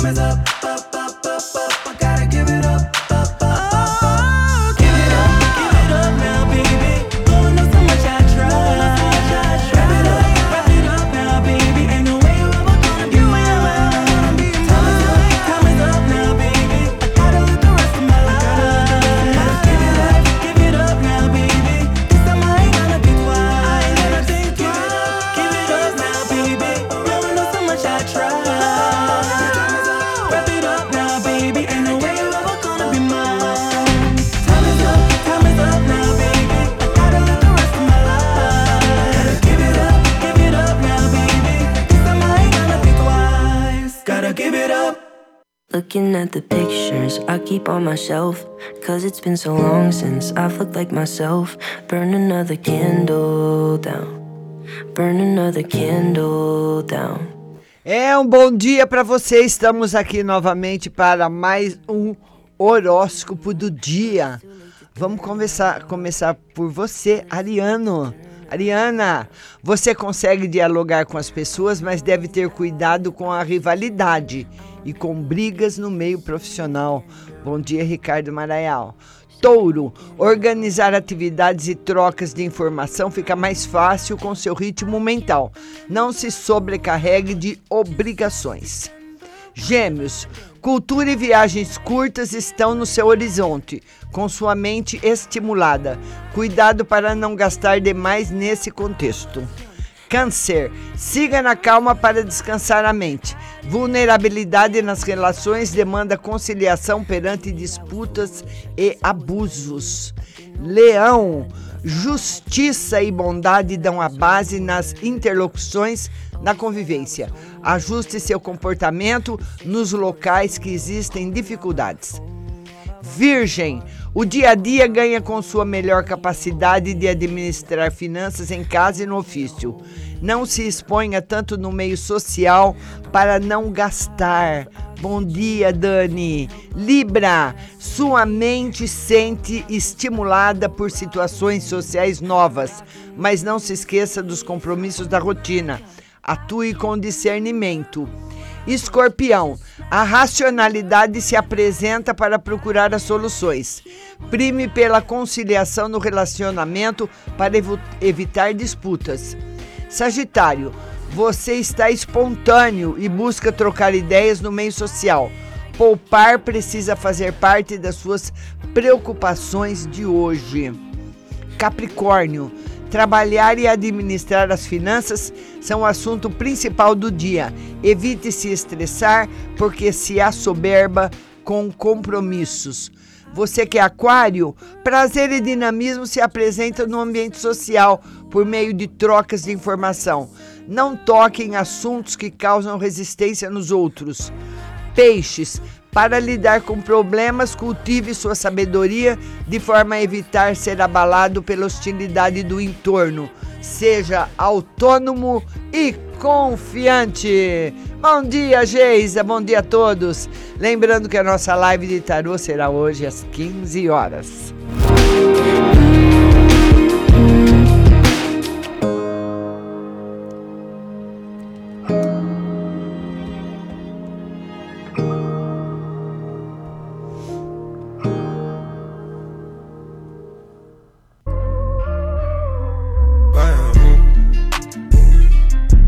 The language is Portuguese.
time is up, give it up. Looking at the pictures I keep on my shelf. Cause it's been so long since I've looked like myself. Burn another candle down. Burn another candle down. É um bom dia para você. Estamos aqui novamente para mais um horóscopo do dia. Vamos começar, começar por você, Ariano. Ariana, você consegue dialogar com as pessoas, mas deve ter cuidado com a rivalidade e com brigas no meio profissional. Bom dia, Ricardo Maraial. Touro, organizar atividades e trocas de informação fica mais fácil com seu ritmo mental. Não se sobrecarregue de obrigações. Gêmeos, cultura e viagens curtas estão no seu horizonte, com sua mente estimulada. Cuidado para não gastar demais nesse contexto. Câncer, siga na calma para descansar a mente. Vulnerabilidade nas relações demanda conciliação perante disputas e abusos. Leão, justiça e bondade dão a base nas interlocuções na convivência. Ajuste seu comportamento nos locais que existem dificuldades. Virgem, o dia a dia ganha com sua melhor capacidade de administrar finanças em casa e no ofício. Não se exponha tanto no meio social para não gastar. Bom dia, Dani. Libra, sua mente sente estimulada por situações sociais novas, mas não se esqueça dos compromissos da rotina. Atue com discernimento. Escorpião, a racionalidade se apresenta para procurar as soluções. Prime pela conciliação no relacionamento para evo- evitar disputas. Sagitário, você está espontâneo e busca trocar ideias no meio social. Poupar precisa fazer parte das suas preocupações de hoje. Capricórnio, trabalhar e administrar as finanças são o assunto principal do dia. Evite se estressar, porque se assoberba com compromissos. Você que é aquário, prazer e dinamismo se apresentam no ambiente social por meio de trocas de informação. Não toque em assuntos que causam resistência nos outros. Peixes, para lidar com problemas, cultive sua sabedoria de forma a evitar ser abalado pela hostilidade do entorno. Seja autônomo e confiante. Bom dia, Geisa. Bom dia a todos. Lembrando que a nossa live de tarô será hoje às 15 horas.